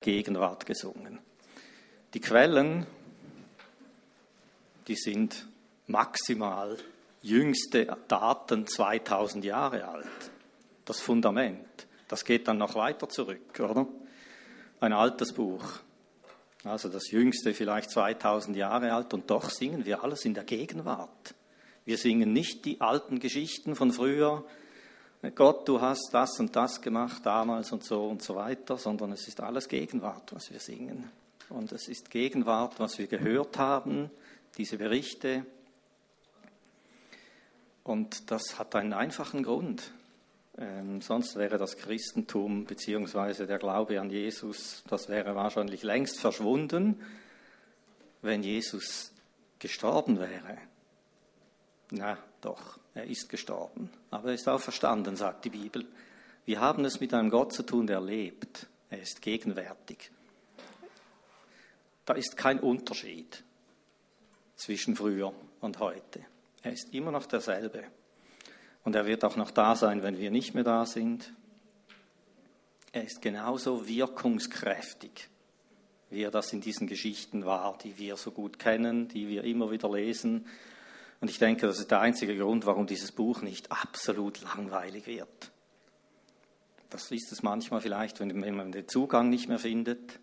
Gegenwart gesungen. Die Quellen, die sind maximal jüngste Daten 2000 Jahre alt. Das Fundament, das geht dann noch weiter zurück, oder? Ein altes Buch. Also das jüngste vielleicht 2000 Jahre alt und doch singen wir alles in der Gegenwart. Wir singen nicht die alten Geschichten von früher, Gott, du hast das und das gemacht damals und so und so weiter, sondern es ist alles Gegenwart, was wir singen. Und es ist Gegenwart, was wir gehört haben, diese Berichte. Und das hat einen einfachen Grund. Ähm, sonst wäre das Christentum bzw. der Glaube an Jesus, das wäre wahrscheinlich längst verschwunden, wenn Jesus gestorben wäre. Na doch, er ist gestorben, aber er ist auch verstanden, sagt die Bibel. Wir haben es mit einem Gott zu tun, der lebt. Er ist gegenwärtig. Da ist kein Unterschied zwischen früher und heute. Er ist immer noch derselbe. Und er wird auch noch da sein, wenn wir nicht mehr da sind. Er ist genauso wirkungskräftig, wie er das in diesen Geschichten war, die wir so gut kennen, die wir immer wieder lesen und ich denke, das ist der einzige Grund, warum dieses Buch nicht absolut langweilig wird. Das ist es manchmal vielleicht, wenn man den Zugang nicht mehr findet.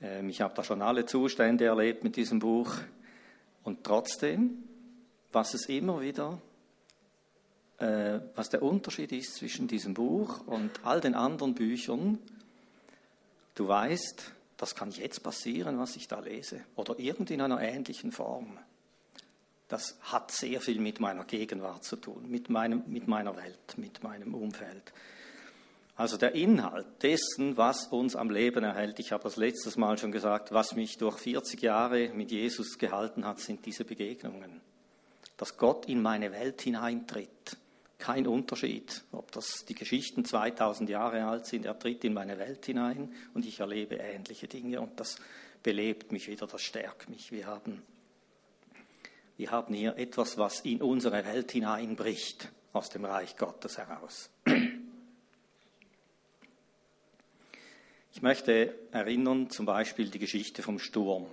Ähm, ich habe da schon alle Zustände erlebt mit diesem Buch. Und trotzdem, was es immer wieder, äh, was der Unterschied ist zwischen diesem Buch und all den anderen Büchern, du weißt, das kann jetzt passieren, was ich da lese, oder irgend in einer ähnlichen Form das hat sehr viel mit meiner Gegenwart zu tun, mit, meinem, mit meiner Welt, mit meinem Umfeld. Also der Inhalt dessen, was uns am Leben erhält, ich habe das letztes Mal schon gesagt, was mich durch 40 Jahre mit Jesus gehalten hat, sind diese Begegnungen. Dass Gott in meine Welt hineintritt. Kein Unterschied, ob das die Geschichten 2000 Jahre alt sind, er tritt in meine Welt hinein und ich erlebe ähnliche Dinge und das belebt mich wieder, das stärkt mich. Wir haben wir haben hier etwas, was in unsere Welt hineinbricht, aus dem Reich Gottes heraus. Ich möchte erinnern zum Beispiel die Geschichte vom Sturm.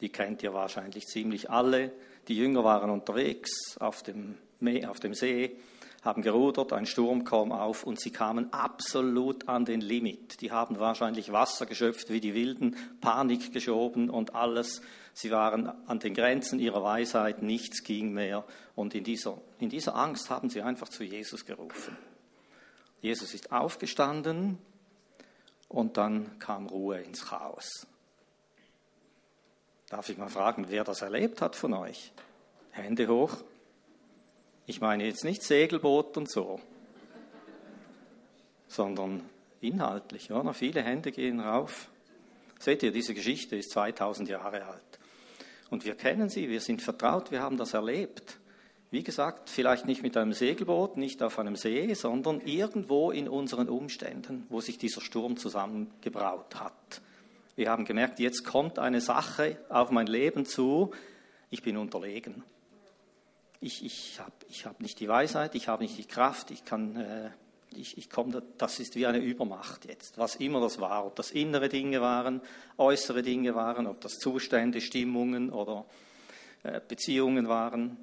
Die kennt ihr wahrscheinlich ziemlich alle. Die Jünger waren unterwegs auf dem, Meer, auf dem See, haben gerudert, ein Sturm kam auf und sie kamen absolut an den Limit. Die haben wahrscheinlich Wasser geschöpft wie die Wilden, Panik geschoben und alles Sie waren an den Grenzen ihrer Weisheit, nichts ging mehr. Und in dieser, in dieser Angst haben sie einfach zu Jesus gerufen. Jesus ist aufgestanden und dann kam Ruhe ins Chaos. Darf ich mal fragen, wer das erlebt hat von euch? Hände hoch. Ich meine jetzt nicht Segelboot und so, sondern inhaltlich. Oder? Viele Hände gehen rauf. Seht ihr, diese Geschichte ist 2000 Jahre alt. Und wir kennen sie, wir sind vertraut, wir haben das erlebt. Wie gesagt, vielleicht nicht mit einem Segelboot, nicht auf einem See, sondern irgendwo in unseren Umständen, wo sich dieser Sturm zusammengebraut hat. Wir haben gemerkt, jetzt kommt eine Sache auf mein Leben zu, ich bin unterlegen. Ich, ich habe ich hab nicht die Weisheit, ich habe nicht die Kraft, ich kann äh, ich, ich komme, das ist wie eine Übermacht jetzt, was immer das war, ob das innere Dinge waren, äußere Dinge waren, ob das Zustände, Stimmungen oder äh, Beziehungen waren.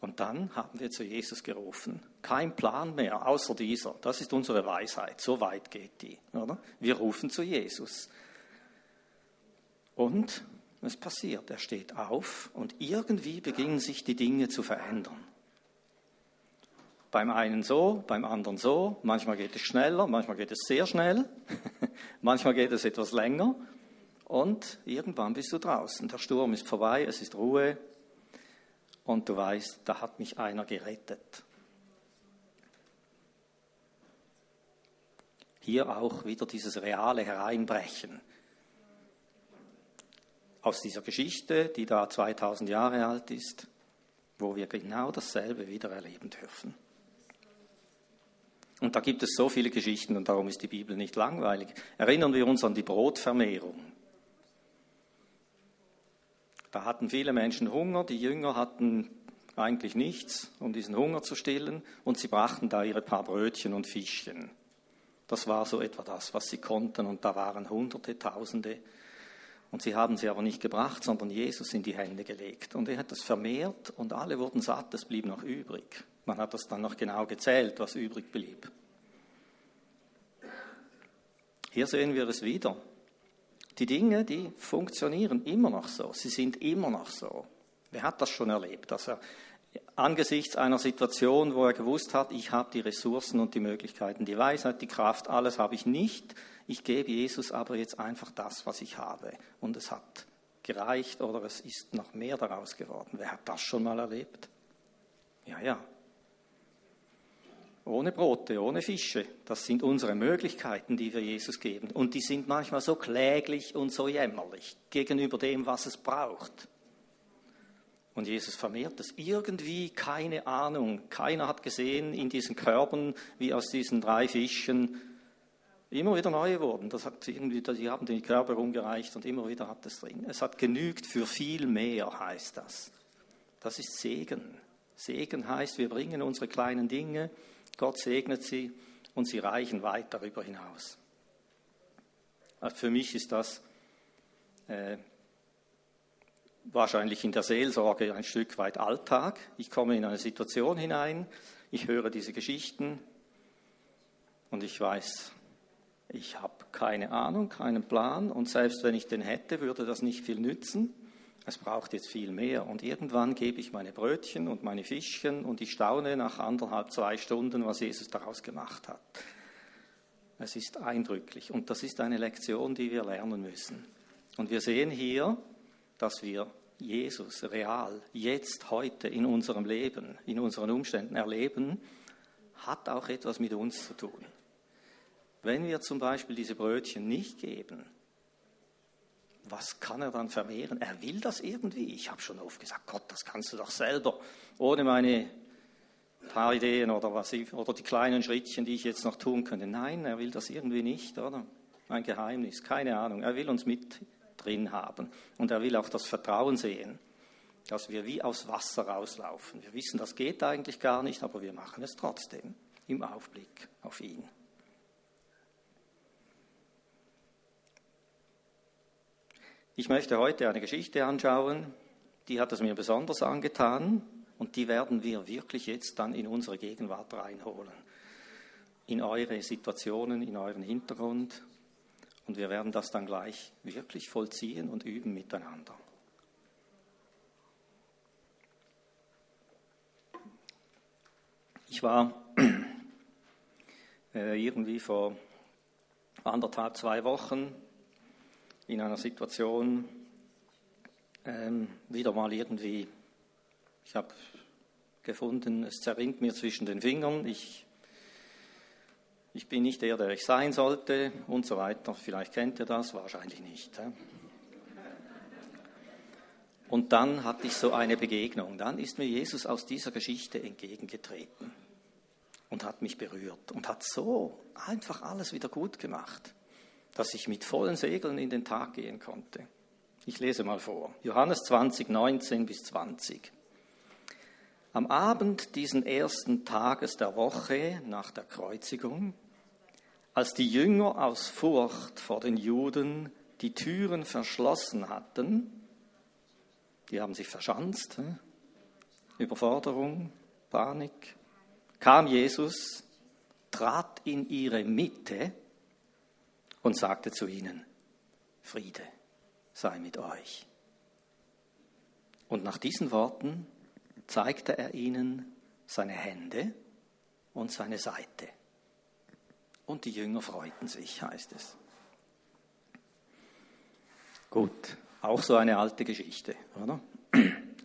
Und dann haben wir zu Jesus gerufen. Kein Plan mehr, außer dieser. Das ist unsere Weisheit. So weit geht die. Oder? Wir rufen zu Jesus. Und es passiert. Er steht auf und irgendwie beginnen sich die Dinge zu verändern. Beim einen so, beim anderen so. Manchmal geht es schneller, manchmal geht es sehr schnell, manchmal geht es etwas länger. Und irgendwann bist du draußen. Der Sturm ist vorbei, es ist Ruhe. Und du weißt, da hat mich einer gerettet. Hier auch wieder dieses reale Hereinbrechen aus dieser Geschichte, die da 2000 Jahre alt ist, wo wir genau dasselbe wieder erleben dürfen. Und da gibt es so viele Geschichten und darum ist die Bibel nicht langweilig. Erinnern wir uns an die Brotvermehrung. Da hatten viele Menschen Hunger, die Jünger hatten eigentlich nichts, um diesen Hunger zu stillen, und sie brachten da ihre paar Brötchen und Fischchen. Das war so etwa das, was sie konnten. Und da waren Hunderte, Tausende. Und sie haben sie aber nicht gebracht, sondern Jesus in die Hände gelegt. Und er hat das vermehrt und alle wurden satt, es blieb noch übrig. Man hat das dann noch genau gezählt, was übrig blieb. Hier sehen wir es wieder. Die Dinge, die funktionieren immer noch so. Sie sind immer noch so. Wer hat das schon erlebt, dass er angesichts einer Situation, wo er gewusst hat, ich habe die Ressourcen und die Möglichkeiten, die Weisheit, die Kraft, alles habe ich nicht. Ich gebe Jesus aber jetzt einfach das, was ich habe. Und es hat gereicht oder es ist noch mehr daraus geworden. Wer hat das schon mal erlebt? Ja, ja. Ohne Brote, ohne Fische. Das sind unsere Möglichkeiten, die wir Jesus geben. Und die sind manchmal so kläglich und so jämmerlich gegenüber dem, was es braucht. Und Jesus vermehrt es. Irgendwie, keine Ahnung, keiner hat gesehen in diesen Körben, wie aus diesen drei Fischen immer wieder neue wurden. Das hat irgendwie, die haben die Körper rumgereicht und immer wieder hat es drin. Es hat genügt für viel mehr, heißt das. Das ist Segen. Segen heißt, wir bringen unsere kleinen Dinge, Gott segnet sie und sie reichen weit darüber hinaus. Also für mich ist das äh, wahrscheinlich in der Seelsorge ein Stück weit Alltag. Ich komme in eine Situation hinein, ich höre diese Geschichten und ich weiß, ich habe keine Ahnung, keinen Plan und selbst wenn ich den hätte, würde das nicht viel nützen. Es braucht jetzt viel mehr und irgendwann gebe ich meine Brötchen und meine Fischchen und ich staune nach anderthalb, zwei Stunden, was Jesus daraus gemacht hat. Es ist eindrücklich und das ist eine Lektion, die wir lernen müssen. Und wir sehen hier, dass wir Jesus real jetzt, heute in unserem Leben, in unseren Umständen erleben, hat auch etwas mit uns zu tun. Wenn wir zum Beispiel diese Brötchen nicht geben, was kann er dann vermehren? Er will das irgendwie. Ich habe schon oft gesagt, Gott, das kannst du doch selber, ohne meine paar Ideen oder, was ich, oder die kleinen Schrittchen, die ich jetzt noch tun könnte. Nein, er will das irgendwie nicht, oder? Ein Geheimnis, keine Ahnung. Er will uns mit drin haben. Und er will auch das Vertrauen sehen, dass wir wie aus Wasser rauslaufen. Wir wissen, das geht eigentlich gar nicht, aber wir machen es trotzdem im Aufblick auf ihn. Ich möchte heute eine Geschichte anschauen, die hat es mir besonders angetan und die werden wir wirklich jetzt dann in unsere Gegenwart reinholen. In eure Situationen, in euren Hintergrund und wir werden das dann gleich wirklich vollziehen und üben miteinander. Ich war äh, irgendwie vor anderthalb, zwei Wochen in einer Situation, ähm, wieder mal irgendwie, ich habe gefunden, es zerrinnt mir zwischen den Fingern, ich ich bin nicht der, der ich sein sollte und so weiter. Vielleicht kennt ihr das, wahrscheinlich nicht. Und dann hatte ich so eine Begegnung. Dann ist mir Jesus aus dieser Geschichte entgegengetreten und hat mich berührt und hat so einfach alles wieder gut gemacht, dass ich mit vollen Segeln in den Tag gehen konnte. Ich lese mal vor. Johannes 20, 19 bis 20. Am Abend diesen ersten Tages der Woche nach der Kreuzigung als die Jünger aus Furcht vor den Juden die Türen verschlossen hatten, die haben sich verschanzt, Überforderung, Panik, kam Jesus, trat in ihre Mitte und sagte zu ihnen, Friede sei mit euch. Und nach diesen Worten zeigte er ihnen seine Hände und seine Seite. Und die Jünger freuten sich, heißt es. Gut, auch so eine alte Geschichte, oder?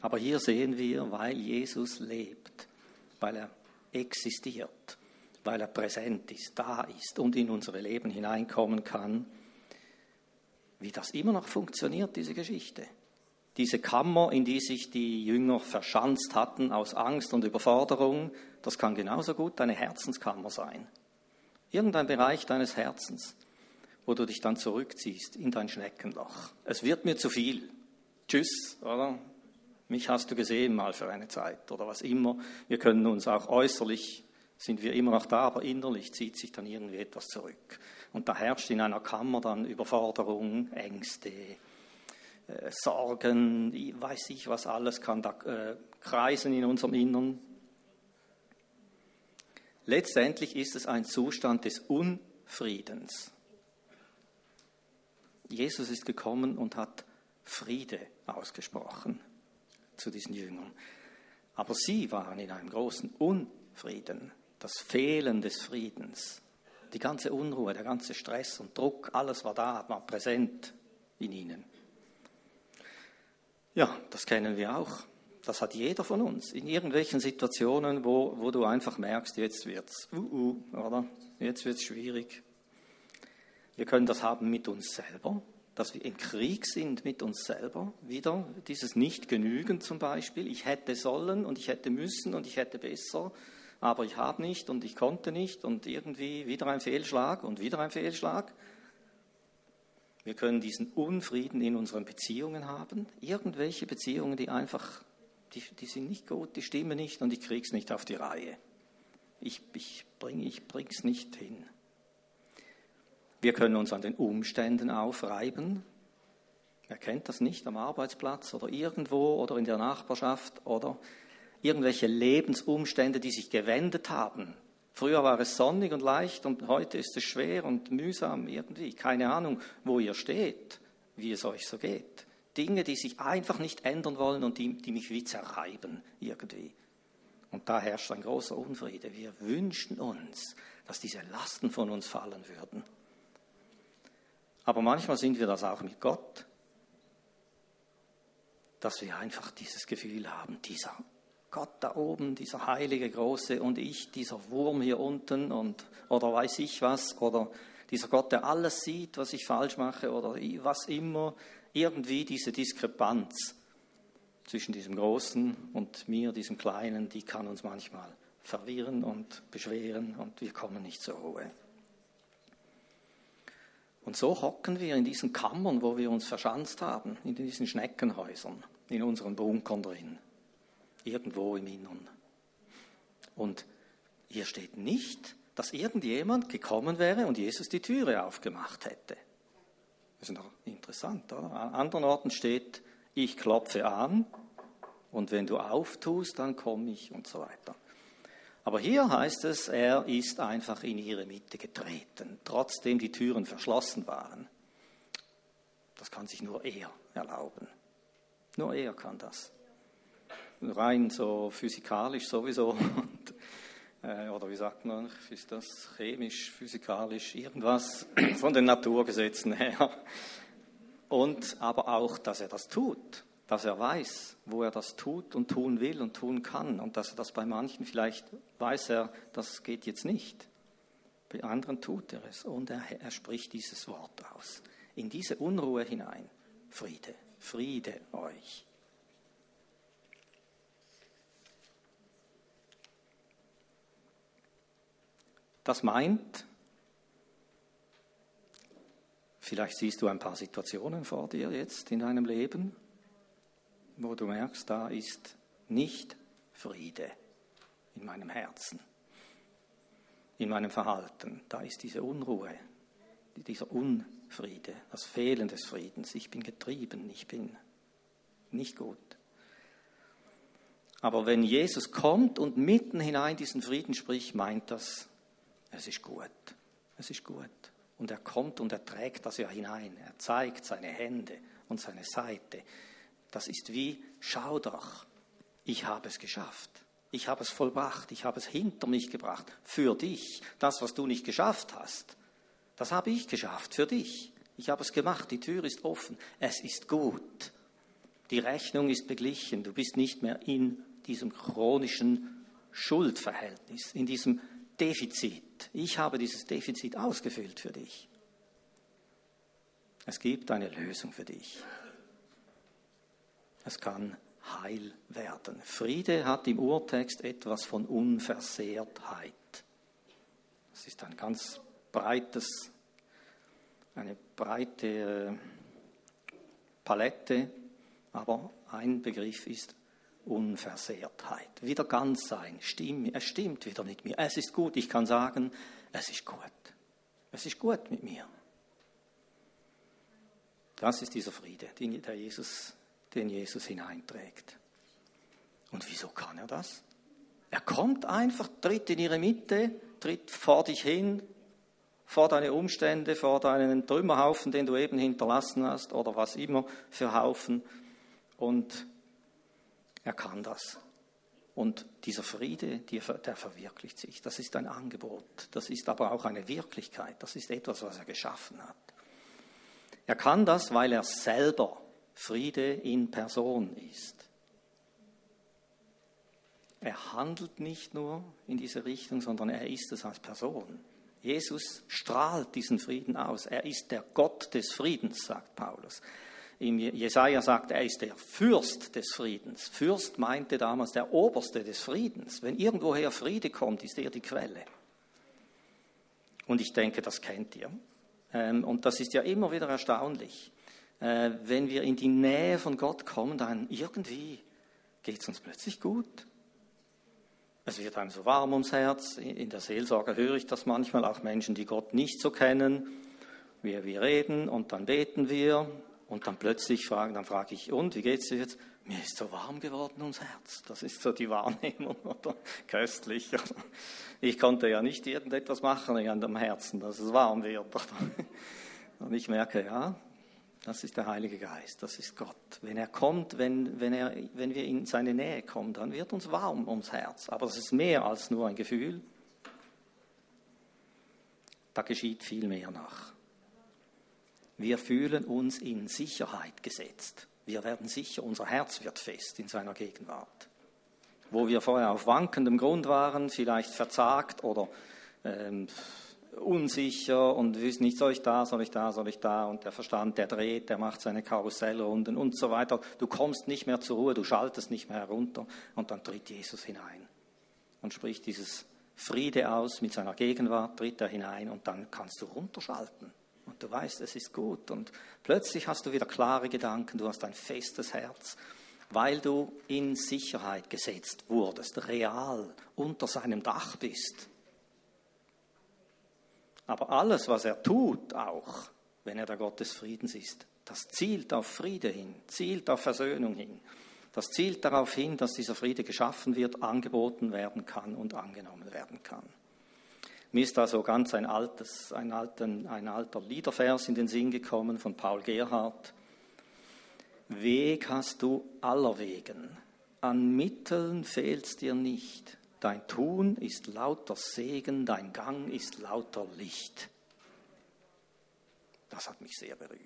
Aber hier sehen wir, weil Jesus lebt, weil er existiert, weil er präsent ist, da ist und in unsere Leben hineinkommen kann, wie das immer noch funktioniert, diese Geschichte. Diese Kammer, in die sich die Jünger verschanzt hatten aus Angst und Überforderung, das kann genauso gut eine Herzenskammer sein. Irgendein Bereich deines Herzens, wo du dich dann zurückziehst in dein Schneckenloch. Es wird mir zu viel. Tschüss, oder? Mich hast du gesehen mal für eine Zeit oder was immer. Wir können uns auch äußerlich sind wir immer noch da, aber innerlich zieht sich dann irgendwie etwas zurück. Und da herrscht in einer Kammer dann Überforderung, Ängste, äh, Sorgen, weiß ich was alles kann da äh, kreisen in unserem Innern. Letztendlich ist es ein Zustand des Unfriedens. Jesus ist gekommen und hat Friede ausgesprochen zu diesen Jüngern. Aber sie waren in einem großen Unfrieden, das Fehlen des Friedens, die ganze Unruhe, der ganze Stress und Druck, alles war da, war präsent in ihnen. Ja, das kennen wir auch. Das hat jeder von uns. In irgendwelchen Situationen, wo, wo du einfach merkst, jetzt wird's, uh, uh, oder? Jetzt wird's schwierig. Wir können das haben mit uns selber, dass wir im Krieg sind mit uns selber. Wieder dieses Nicht-Genügen zum Beispiel. Ich hätte sollen und ich hätte müssen und ich hätte besser, aber ich habe nicht und ich konnte nicht und irgendwie wieder ein Fehlschlag und wieder ein Fehlschlag. Wir können diesen Unfrieden in unseren Beziehungen haben. Irgendwelche Beziehungen, die einfach, die, die sind nicht gut, die stimmen nicht und ich kriege es nicht auf die Reihe. Ich, ich bringe es nicht hin. Wir können uns an den Umständen aufreiben. Wer kennt das nicht am Arbeitsplatz oder irgendwo oder in der Nachbarschaft oder irgendwelche Lebensumstände, die sich gewendet haben. Früher war es sonnig und leicht und heute ist es schwer und mühsam irgendwie. Keine Ahnung, wo ihr steht, wie es euch so geht. Dinge, die sich einfach nicht ändern wollen und die, die mich wie zerreiben irgendwie. Und da herrscht ein großer Unfriede. Wir wünschen uns, dass diese Lasten von uns fallen würden. Aber manchmal sind wir das auch mit Gott, dass wir einfach dieses Gefühl haben, dieser Gott da oben, dieser heilige Große und ich, dieser Wurm hier unten und oder weiß ich was, oder dieser Gott, der alles sieht, was ich falsch mache oder was immer, irgendwie diese Diskrepanz zwischen diesem Großen und mir, diesem Kleinen, die kann uns manchmal verwirren und beschweren und wir kommen nicht zur Ruhe. Und so hocken wir in diesen Kammern, wo wir uns verschanzt haben, in diesen Schneckenhäusern, in unseren Bunkern drin, irgendwo im Innern. Und hier steht nicht, dass irgendjemand gekommen wäre und Jesus die Türe aufgemacht hätte. Das ist noch interessant, oder? An anderen Orten steht, ich klopfe an und wenn du auftust, dann komme ich und so weiter. Aber hier heißt es, er ist einfach in ihre Mitte getreten, trotzdem die Türen verschlossen waren. Das kann sich nur er erlauben. Nur er kann das. Rein so physikalisch sowieso. Und, äh, oder wie sagt man, ist das chemisch, physikalisch, irgendwas von den Naturgesetzen her. Und aber auch, dass er das tut dass er weiß, wo er das tut und tun will und tun kann und dass er das bei manchen vielleicht weiß er, das geht jetzt nicht. Bei anderen tut er es und er, er spricht dieses Wort aus. In diese Unruhe hinein. Friede, Friede euch. Das meint, vielleicht siehst du ein paar Situationen vor dir jetzt in deinem Leben, wo du merkst, da ist nicht Friede in meinem Herzen, in meinem Verhalten. Da ist diese Unruhe, dieser Unfriede, das Fehlen des Friedens. Ich bin getrieben, ich bin nicht gut. Aber wenn Jesus kommt und mitten hinein diesen Frieden spricht, meint das, es ist gut, es ist gut. Und er kommt und er trägt das ja hinein. Er zeigt seine Hände und seine Seite. Das ist wie, schau doch, ich habe es geschafft. Ich habe es vollbracht. Ich habe es hinter mich gebracht. Für dich. Das, was du nicht geschafft hast, das habe ich geschafft. Für dich. Ich habe es gemacht. Die Tür ist offen. Es ist gut. Die Rechnung ist beglichen. Du bist nicht mehr in diesem chronischen Schuldverhältnis, in diesem Defizit. Ich habe dieses Defizit ausgefüllt für dich. Es gibt eine Lösung für dich. Es kann heil werden. Friede hat im Urtext etwas von Unversehrtheit. Es ist ein ganz breites, eine breite äh, Palette, aber ein Begriff ist Unversehrtheit. Wieder ganz sein. Stimm, es stimmt wieder mit mir. Es ist gut. Ich kann sagen, es ist gut. Es ist gut mit mir. Das ist dieser Friede, den, Jesus, den Jesus hineinträgt. Und wieso kann er das? Er kommt einfach, tritt in ihre Mitte, tritt vor dich hin, vor deine Umstände, vor deinen Trümmerhaufen, den du eben hinterlassen hast oder was immer für Haufen. Und er kann das. Und dieser Friede, der verwirklicht sich. Das ist ein Angebot. Das ist aber auch eine Wirklichkeit. Das ist etwas, was er geschaffen hat. Er kann das, weil er selber Friede in Person ist. Er handelt nicht nur in diese Richtung, sondern er ist es als Person. Jesus strahlt diesen Frieden aus. Er ist der Gott des Friedens, sagt Paulus. Im Jesaja sagt, er ist der Fürst des Friedens. Fürst meinte damals der Oberste des Friedens. Wenn irgendwoher Friede kommt, ist er die Quelle. Und ich denke, das kennt ihr. Ähm, und das ist ja immer wieder erstaunlich. Äh, wenn wir in die Nähe von Gott kommen, dann irgendwie geht es uns plötzlich gut. Es wird einem so warm ums Herz. In der Seelsorge höre ich das manchmal, auch Menschen, die Gott nicht so kennen. Wir, wir reden und dann beten wir und dann plötzlich fragen, dann frage ich, und wie geht's dir jetzt? Mir ist so warm geworden ums Herz. Das ist so die Wahrnehmung, oder? Köstlich. Ich konnte ja nicht irgendetwas machen an dem Herzen, dass es warm wird. Und ich merke, ja, das ist der Heilige Geist, das ist Gott. Wenn er kommt, wenn, wenn, er, wenn wir in seine Nähe kommen, dann wird uns warm ums Herz. Aber das ist mehr als nur ein Gefühl. Da geschieht viel mehr nach. Wir fühlen uns in Sicherheit gesetzt. Wir werden sicher, unser Herz wird fest in seiner Gegenwart. Wo wir vorher auf wankendem Grund waren, vielleicht verzagt oder ähm, unsicher und wissen nicht, soll ich da, soll ich da, soll ich da und der Verstand, der dreht, der macht seine Karussellrunden und so weiter. Du kommst nicht mehr zur Ruhe, du schaltest nicht mehr herunter und dann tritt Jesus hinein und spricht dieses Friede aus mit seiner Gegenwart, tritt er hinein und dann kannst du runterschalten und du weißt, es ist gut und plötzlich hast du wieder klare Gedanken, du hast ein festes Herz, weil du in Sicherheit gesetzt wurdest, real unter seinem Dach bist aber alles, was er tut, auch wenn er der Gott des Friedens ist, das zielt auf Friede hin, zielt auf Versöhnung hin. Das zielt darauf hin, dass dieser Friede geschaffen wird, angeboten werden kann und angenommen werden kann. Mir ist da so ganz ein, altes, ein, alten, ein alter Liedervers in den Sinn gekommen von Paul Gerhardt. Weg hast du aller Wegen, an Mitteln fehlt's dir nicht. Dein Tun ist lauter Segen, dein Gang ist lauter Licht. Das hat mich sehr berührt.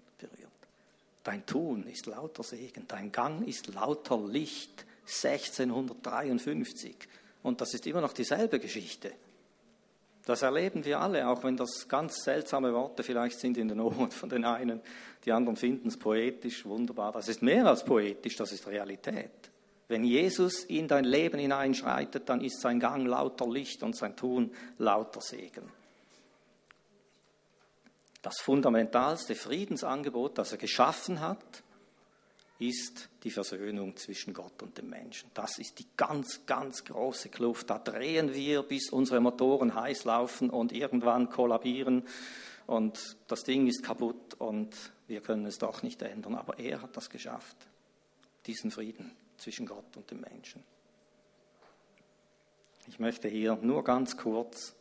Dein Tun ist lauter Segen, dein Gang ist lauter Licht. 1653. Und das ist immer noch dieselbe Geschichte. Das erleben wir alle, auch wenn das ganz seltsame Worte vielleicht sind in den Ohren von den einen. Die anderen finden es poetisch, wunderbar. Das ist mehr als poetisch, das ist Realität. Wenn Jesus in dein Leben hineinschreitet, dann ist sein Gang lauter Licht und sein Tun lauter Segen. Das fundamentalste Friedensangebot, das er geschaffen hat, ist die Versöhnung zwischen Gott und dem Menschen. Das ist die ganz, ganz große Kluft. Da drehen wir, bis unsere Motoren heiß laufen und irgendwann kollabieren und das Ding ist kaputt und wir können es doch nicht ändern. Aber er hat das geschafft, diesen Frieden zwischen Gott und dem Menschen. Ich möchte hier nur ganz kurz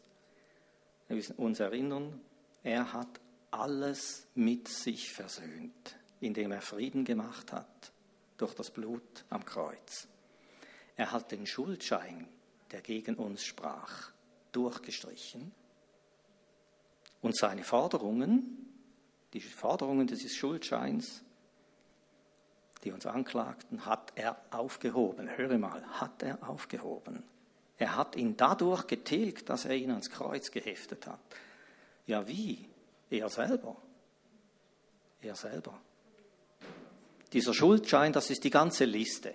uns erinnern, er hat alles mit sich versöhnt, indem er Frieden gemacht hat durch das Blut am Kreuz. Er hat den Schuldschein, der gegen uns sprach, durchgestrichen und seine Forderungen, die Forderungen dieses Schuldscheins, die uns anklagten, hat er aufgehoben. Höre mal, hat er aufgehoben. Er hat ihn dadurch getilgt, dass er ihn ans Kreuz geheftet hat. Ja, wie? Er selber. Er selber. Dieser Schuldschein, das ist die ganze Liste.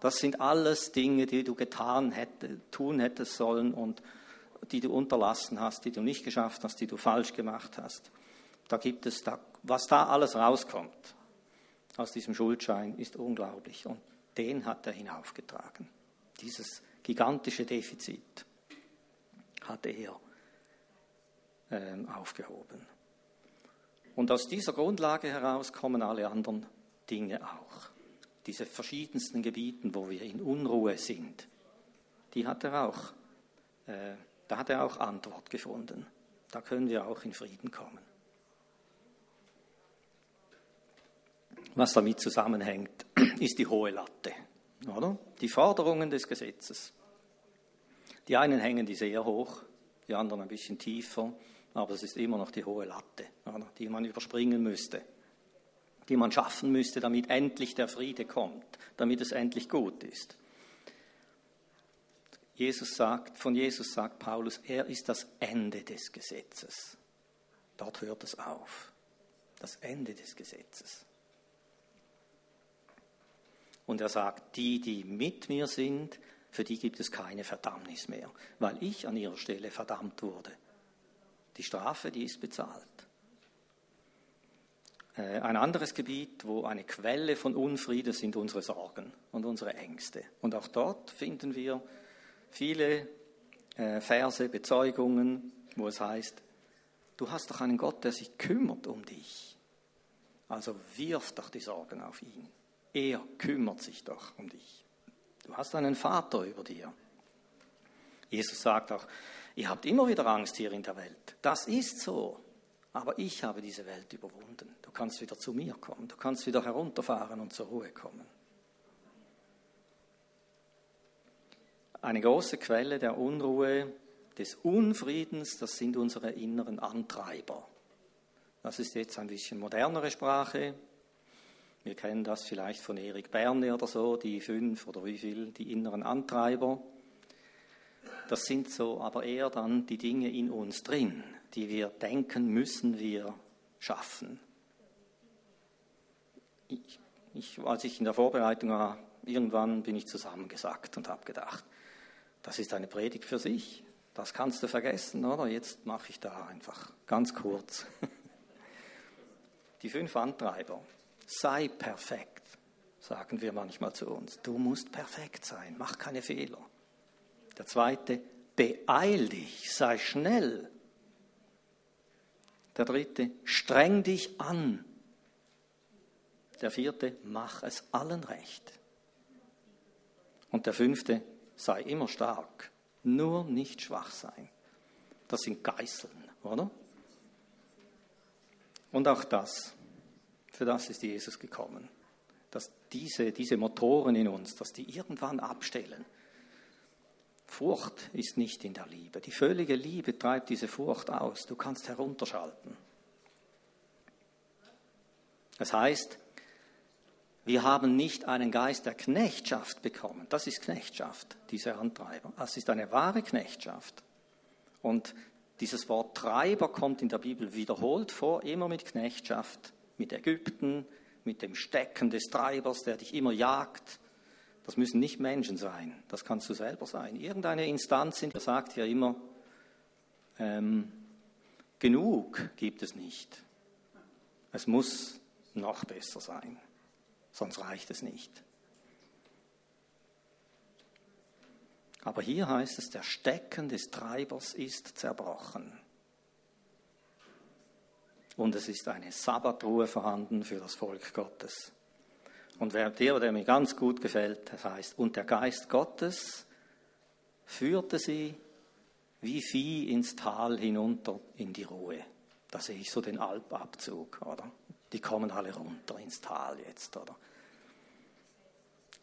Das sind alles Dinge, die du getan hätte, tun hättest sollen und die du unterlassen hast, die du nicht geschafft hast, die du falsch gemacht hast. Da gibt es, da, was da alles rauskommt aus diesem Schuldschein ist unglaublich. Und den hat er hinaufgetragen. Dieses gigantische Defizit hat er ähm, aufgehoben. Und aus dieser Grundlage heraus kommen alle anderen Dinge auch. Diese verschiedensten Gebieten, wo wir in Unruhe sind, die hat er auch, äh, da hat er auch Antwort gefunden. Da können wir auch in Frieden kommen. Was damit zusammenhängt, ist die hohe Latte, oder? Die Forderungen des Gesetzes. Die einen hängen die sehr hoch, die anderen ein bisschen tiefer, aber es ist immer noch die hohe Latte, oder? die man überspringen müsste, die man schaffen müsste, damit endlich der Friede kommt, damit es endlich gut ist. Jesus sagt, von Jesus sagt Paulus, er ist das Ende des Gesetzes. Dort hört es auf. Das Ende des Gesetzes. Und er sagt, die, die mit mir sind, für die gibt es keine Verdammnis mehr, weil ich an ihrer Stelle verdammt wurde. Die Strafe, die ist bezahlt. Äh, ein anderes Gebiet, wo eine Quelle von Unfrieden sind unsere Sorgen und unsere Ängste. Und auch dort finden wir viele äh, Verse, Bezeugungen, wo es heißt, du hast doch einen Gott, der sich kümmert um dich. Also wirf doch die Sorgen auf ihn. Er kümmert sich doch um dich. Du hast einen Vater über dir. Jesus sagt auch, ihr habt immer wieder Angst hier in der Welt. Das ist so. Aber ich habe diese Welt überwunden. Du kannst wieder zu mir kommen. Du kannst wieder herunterfahren und zur Ruhe kommen. Eine große Quelle der Unruhe, des Unfriedens, das sind unsere inneren Antreiber. Das ist jetzt ein bisschen modernere Sprache. Wir kennen das vielleicht von Erik Berne oder so, die fünf oder wie viel, die inneren Antreiber. Das sind so aber eher dann die Dinge in uns drin, die wir denken, müssen wir schaffen. Ich, ich, als ich in der Vorbereitung war, irgendwann bin ich zusammengesackt und habe gedacht, das ist eine Predigt für sich. Das kannst du vergessen, oder? Jetzt mache ich da einfach ganz kurz. Die fünf Antreiber sei perfekt, sagen wir manchmal zu uns. Du musst perfekt sein, mach keine Fehler. Der zweite, beeil dich, sei schnell. Der dritte, streng dich an. Der vierte, mach es allen recht. Und der fünfte, sei immer stark, nur nicht schwach sein. Das sind Geißeln, oder? Und auch das für das ist Jesus gekommen. Dass diese, diese Motoren in uns, dass die irgendwann abstellen. Furcht ist nicht in der Liebe. Die völlige Liebe treibt diese Furcht aus. Du kannst herunterschalten. Das heißt, wir haben nicht einen Geist der Knechtschaft bekommen. Das ist Knechtschaft, diese Antreiber. Das ist eine wahre Knechtschaft. Und dieses Wort Treiber kommt in der Bibel wiederholt vor, immer mit Knechtschaft mit Ägypten, mit dem Stecken des Treibers, der dich immer jagt. Das müssen nicht Menschen sein, das kannst du selber sein. Irgendeine Instanz, sagt ja immer, ähm, genug gibt es nicht. Es muss noch besser sein, sonst reicht es nicht. Aber hier heißt es, der Stecken des Treibers ist zerbrochen und es ist eine Sabbatruhe vorhanden für das Volk Gottes. Und der, der mir ganz gut gefällt, das heißt, und der Geist Gottes führte sie wie Vieh ins Tal hinunter in die Ruhe. Da sehe ich so den Alpabzug, oder? Die kommen alle runter ins Tal jetzt, oder?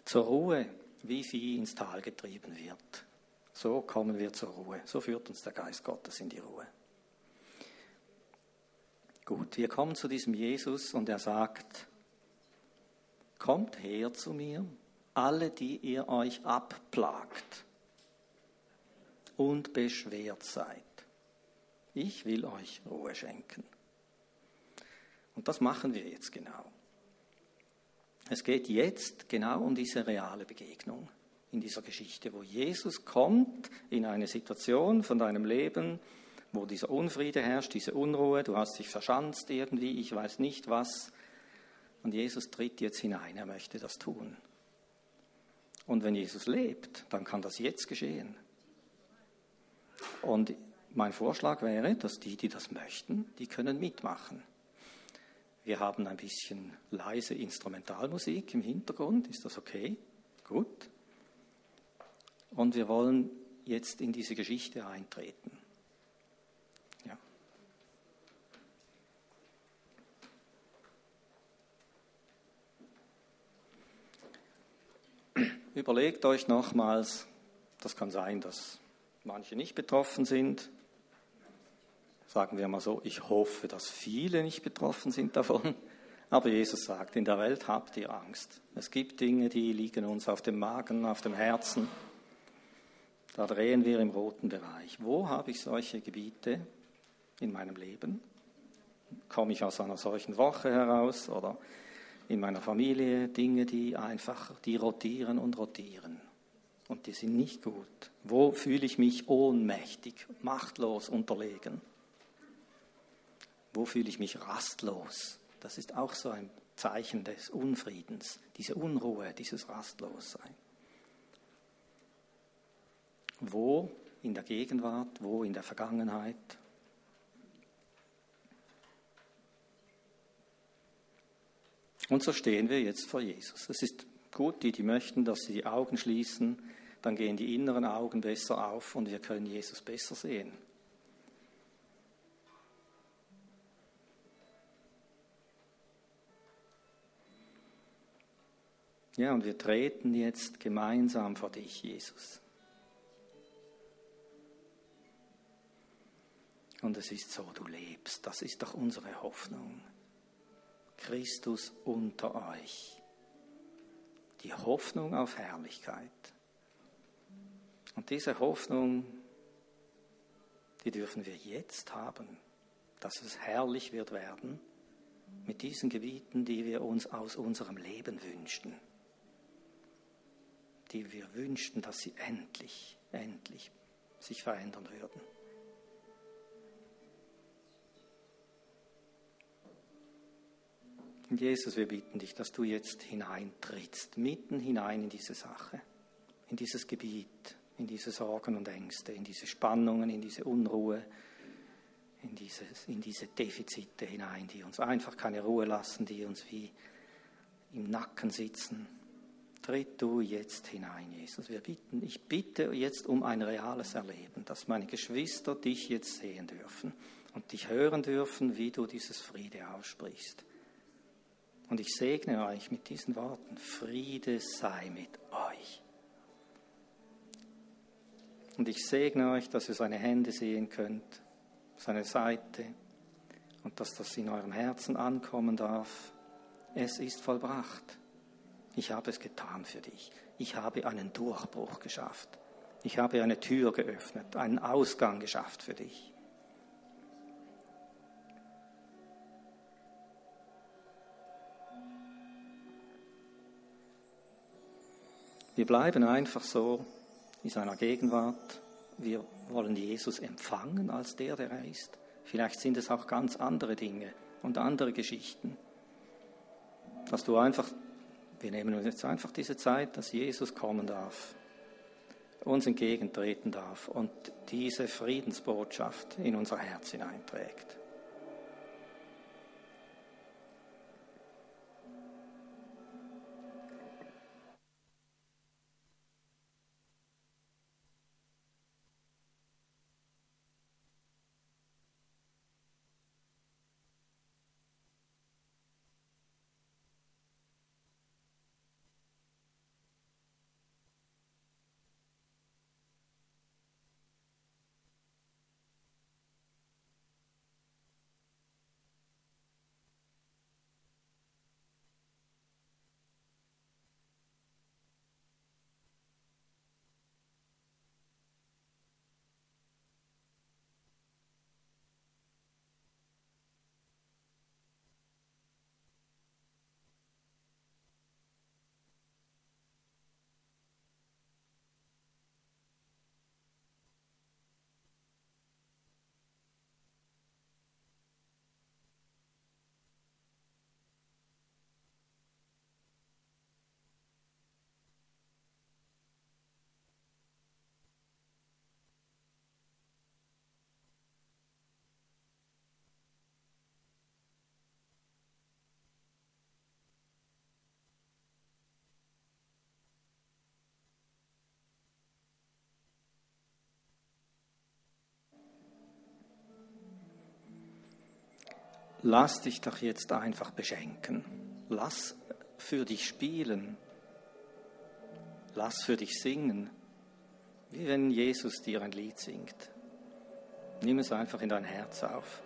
Zur Ruhe, wie Vieh ins Tal getrieben wird. So kommen wir zur Ruhe. So führt uns der Geist Gottes in die Ruhe. Gut, wir kommen zu diesem Jesus und er sagt, kommt her zu mir, alle, die ihr euch abplagt und beschwert seid. Ich will euch Ruhe schenken. Und das machen wir jetzt genau. Es geht jetzt genau um diese reale Begegnung in dieser Geschichte, wo Jesus kommt in eine Situation von deinem Leben, wo dieser Unfriede herrscht, diese Unruhe, du hast dich verschanzt irgendwie, ich weiß nicht was. Und Jesus tritt jetzt hinein, er möchte das tun. Und wenn Jesus lebt, dann kann das jetzt geschehen. Und mein Vorschlag wäre, dass die, die das möchten, die können mitmachen. Wir haben ein bisschen leise Instrumentalmusik im Hintergrund. Ist das okay? Gut. Und wir wollen jetzt in diese Geschichte eintreten. Überlegt euch nochmals, das kann sein, dass manche nicht betroffen sind. Sagen wir mal so, ich hoffe, dass viele nicht betroffen sind davon. Aber Jesus sagt, in der Welt habt ihr Angst. Es gibt Dinge, die liegen uns auf dem Magen, auf dem Herzen. Da drehen wir im roten Bereich. Wo habe ich solche Gebiete in meinem Leben? Komme ich aus einer solchen Woche heraus oder in meiner Familie Dinge, die einfach, die rotieren und rotieren und die sind nicht gut. Wo fühle ich mich ohnmächtig, machtlos, unterlegen? Wo fühle ich mich rastlos? Das ist auch so ein Zeichen des Unfriedens, diese Unruhe, dieses Rastlossein. Wo in der Gegenwart, wo in der Vergangenheit? Und so stehen wir jetzt vor Jesus. Es ist gut, die, die möchten, dass sie die Augen schließen, dann gehen die inneren Augen besser auf und wir können Jesus besser sehen. Ja, und wir treten jetzt gemeinsam vor dich, Jesus. Und es ist so, du lebst. Das ist doch unsere Hoffnung. Christus unter euch. Die Hoffnung auf Herrlichkeit. Und diese Hoffnung, die dürfen wir jetzt haben, dass es herrlich wird werden mit diesen Gebieten, die wir uns aus unserem Leben wünschten. Die wir wünschten, dass sie endlich, endlich sich verändern würden. Jesus, wir bitten dich, dass du jetzt hineintrittst, mitten hinein in diese Sache, in dieses Gebiet, in diese Sorgen und Ängste, in diese Spannungen, in diese Unruhe, in, dieses, in diese Defizite hinein, die uns einfach keine Ruhe lassen, die uns wie im Nacken sitzen. Tritt du jetzt hinein, Jesus. Wir bitten, ich bitte jetzt um ein reales Erleben, dass meine Geschwister dich jetzt sehen dürfen und dich hören dürfen, wie du dieses Friede aussprichst. Und ich segne euch mit diesen Worten, Friede sei mit euch. Und ich segne euch, dass ihr seine Hände sehen könnt, seine Seite und dass das in eurem Herzen ankommen darf. Es ist vollbracht. Ich habe es getan für dich. Ich habe einen Durchbruch geschafft. Ich habe eine Tür geöffnet, einen Ausgang geschafft für dich. Wir bleiben einfach so in seiner Gegenwart. Wir wollen Jesus empfangen als der, der er ist. Vielleicht sind es auch ganz andere Dinge und andere Geschichten. Dass du einfach, wir nehmen uns jetzt einfach diese Zeit, dass Jesus kommen darf, uns entgegentreten darf und diese Friedensbotschaft in unser Herz hineinträgt. Lass dich doch jetzt einfach beschenken. Lass für dich spielen. Lass für dich singen. Wie wenn Jesus dir ein Lied singt. Nimm es einfach in dein Herz auf.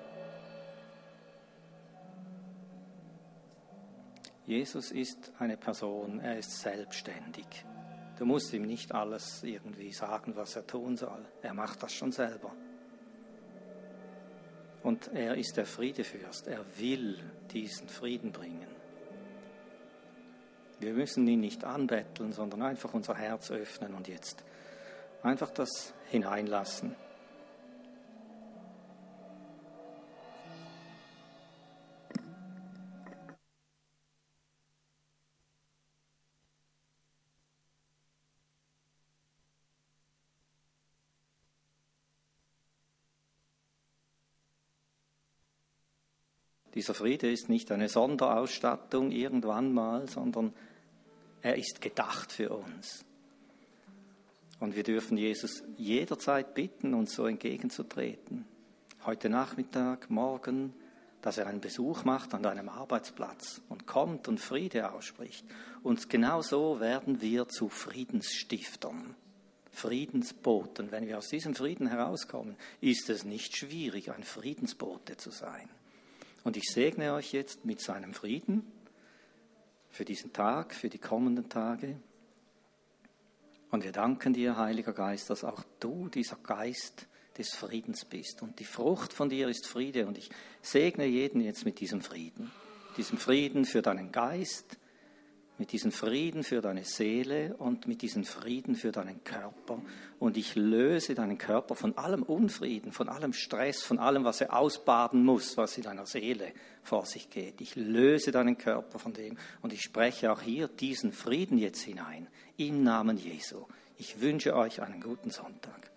Jesus ist eine Person, er ist selbstständig. Du musst ihm nicht alles irgendwie sagen, was er tun soll. Er macht das schon selber. Und er ist der Friedefürst. Er will diesen Frieden bringen. Wir müssen ihn nicht anbetteln, sondern einfach unser Herz öffnen und jetzt einfach das hineinlassen. Dieser Friede ist nicht eine Sonderausstattung irgendwann mal, sondern er ist gedacht für uns. Und wir dürfen Jesus jederzeit bitten, uns so entgegenzutreten. Heute Nachmittag, morgen, dass er einen Besuch macht an deinem Arbeitsplatz und kommt und Friede ausspricht. Und genau so werden wir zu Friedensstiftern, Friedensboten. Wenn wir aus diesem Frieden herauskommen, ist es nicht schwierig, ein Friedensbote zu sein. Und ich segne euch jetzt mit seinem Frieden für diesen Tag, für die kommenden Tage. Und wir danken dir, Heiliger Geist, dass auch du dieser Geist des Friedens bist. Und die Frucht von dir ist Friede. Und ich segne jeden jetzt mit diesem Frieden. Diesem Frieden für deinen Geist, mit diesem Frieden für deine Seele und mit diesem Frieden für deinen Körper. Und ich löse deinen Körper von allem Unfrieden, von allem Stress, von allem, was er ausbaden muss, was in deiner Seele vor sich geht. Ich löse deinen Körper von dem und ich spreche auch hier diesen Frieden jetzt hinein, im Namen Jesu. Ich wünsche euch einen guten Sonntag.